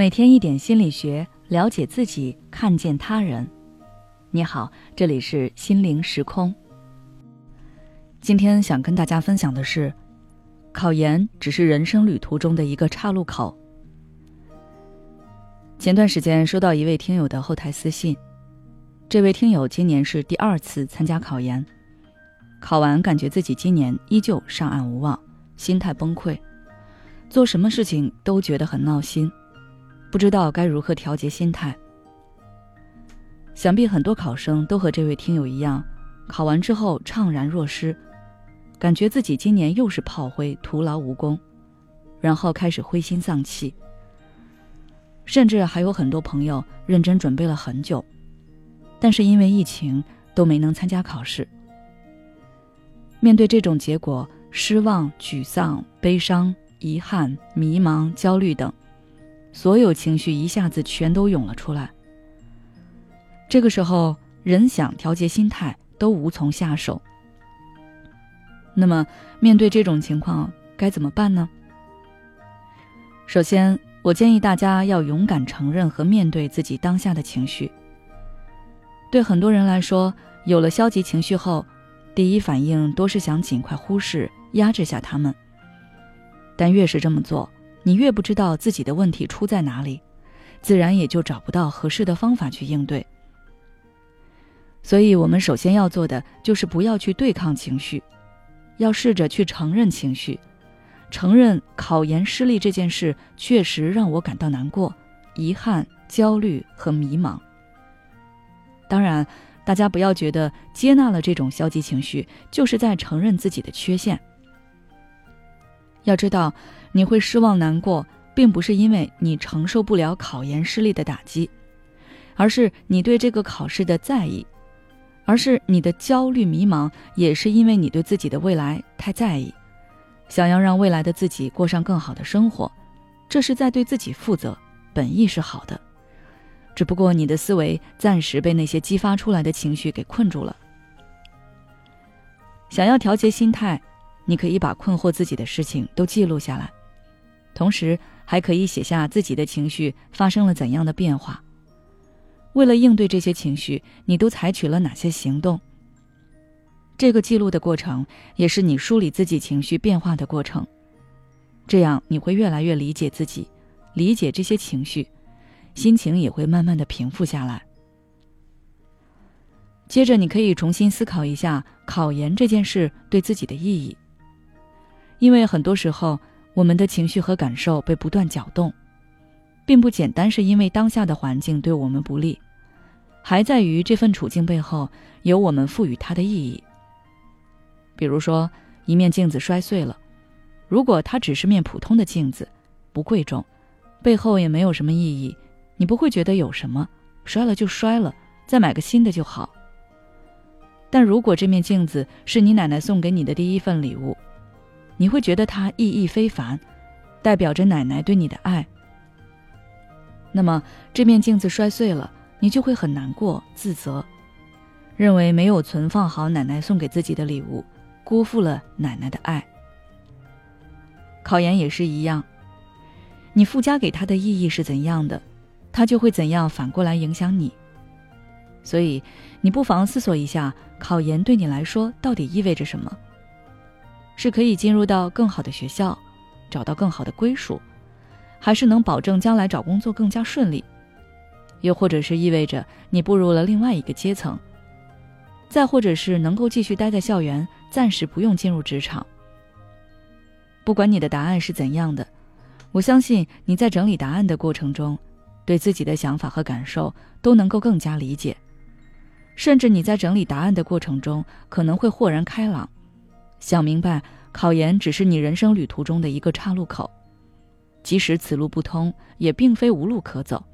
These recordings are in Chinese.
每天一点心理学，了解自己，看见他人。你好，这里是心灵时空。今天想跟大家分享的是，考研只是人生旅途中的一个岔路口。前段时间收到一位听友的后台私信，这位听友今年是第二次参加考研，考完感觉自己今年依旧上岸无望，心态崩溃，做什么事情都觉得很闹心。不知道该如何调节心态。想必很多考生都和这位听友一样，考完之后怅然若失，感觉自己今年又是炮灰，徒劳无功，然后开始灰心丧气。甚至还有很多朋友认真准备了很久，但是因为疫情都没能参加考试。面对这种结果，失望、沮丧、悲伤、遗憾、迷茫、焦虑等。所有情绪一下子全都涌了出来。这个时候，人想调节心态都无从下手。那么，面对这种情况该怎么办呢？首先，我建议大家要勇敢承认和面对自己当下的情绪。对很多人来说，有了消极情绪后，第一反应多是想尽快忽视、压制下他们。但越是这么做，你越不知道自己的问题出在哪里，自然也就找不到合适的方法去应对。所以，我们首先要做的就是不要去对抗情绪，要试着去承认情绪，承认考研失利这件事确实让我感到难过、遗憾、焦虑和迷茫。当然，大家不要觉得接纳了这种消极情绪就是在承认自己的缺陷。要知道。你会失望难过，并不是因为你承受不了考研失利的打击，而是你对这个考试的在意，而是你的焦虑迷茫，也是因为你对自己的未来太在意，想要让未来的自己过上更好的生活，这是在对自己负责，本意是好的，只不过你的思维暂时被那些激发出来的情绪给困住了。想要调节心态，你可以把困惑自己的事情都记录下来。同时，还可以写下自己的情绪发生了怎样的变化。为了应对这些情绪，你都采取了哪些行动？这个记录的过程，也是你梳理自己情绪变化的过程。这样，你会越来越理解自己，理解这些情绪，心情也会慢慢的平复下来。接着，你可以重新思考一下考研这件事对自己的意义，因为很多时候。我们的情绪和感受被不断搅动，并不简单是因为当下的环境对我们不利，还在于这份处境背后有我们赋予它的意义。比如说，一面镜子摔碎了，如果它只是面普通的镜子，不贵重，背后也没有什么意义，你不会觉得有什么，摔了就摔了，再买个新的就好。但如果这面镜子是你奶奶送给你的第一份礼物，你会觉得它意义非凡，代表着奶奶对你的爱。那么这面镜子摔碎了，你就会很难过、自责，认为没有存放好奶奶送给自己的礼物，辜负了奶奶的爱。考研也是一样，你附加给它的意义是怎样的，它就会怎样反过来影响你。所以，你不妨思索一下，考研对你来说到底意味着什么。是可以进入到更好的学校，找到更好的归属，还是能保证将来找工作更加顺利？又或者是意味着你步入了另外一个阶层？再或者是能够继续待在校园，暂时不用进入职场？不管你的答案是怎样的，我相信你在整理答案的过程中，对自己的想法和感受都能够更加理解，甚至你在整理答案的过程中，可能会豁然开朗。想明白，考研只是你人生旅途中的一个岔路口，即使此路不通，也并非无路可走。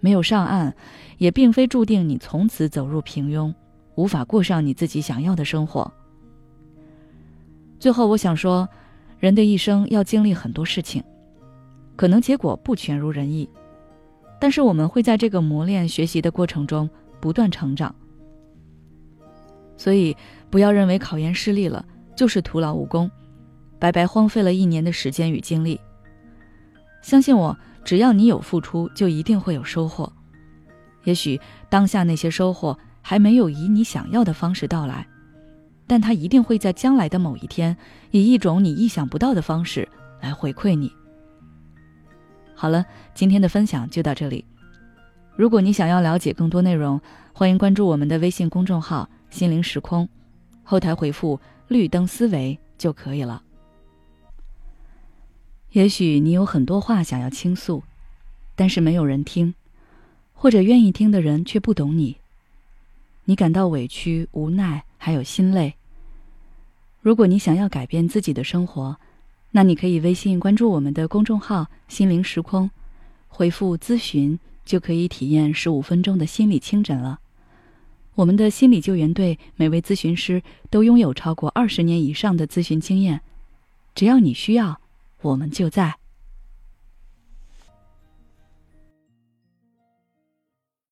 没有上岸，也并非注定你从此走入平庸，无法过上你自己想要的生活。最后，我想说，人的一生要经历很多事情，可能结果不全如人意，但是我们会在这个磨练、学习的过程中不断成长。所以，不要认为考研失利了就是徒劳无功，白白荒废了一年的时间与精力。相信我，只要你有付出，就一定会有收获。也许当下那些收获还没有以你想要的方式到来，但它一定会在将来的某一天，以一种你意想不到的方式来回馈你。好了，今天的分享就到这里。如果你想要了解更多内容，欢迎关注我们的微信公众号“心灵时空”，后台回复“绿灯思维”就可以了。也许你有很多话想要倾诉，但是没有人听，或者愿意听的人却不懂你。你感到委屈、无奈，还有心累。如果你想要改变自己的生活，那你可以微信关注我们的公众号“心灵时空”，回复“咨询”就可以体验十五分钟的心理清诊了。我们的心理救援队每位咨询师都拥有超过二十年以上的咨询经验，只要你需要。我们就在。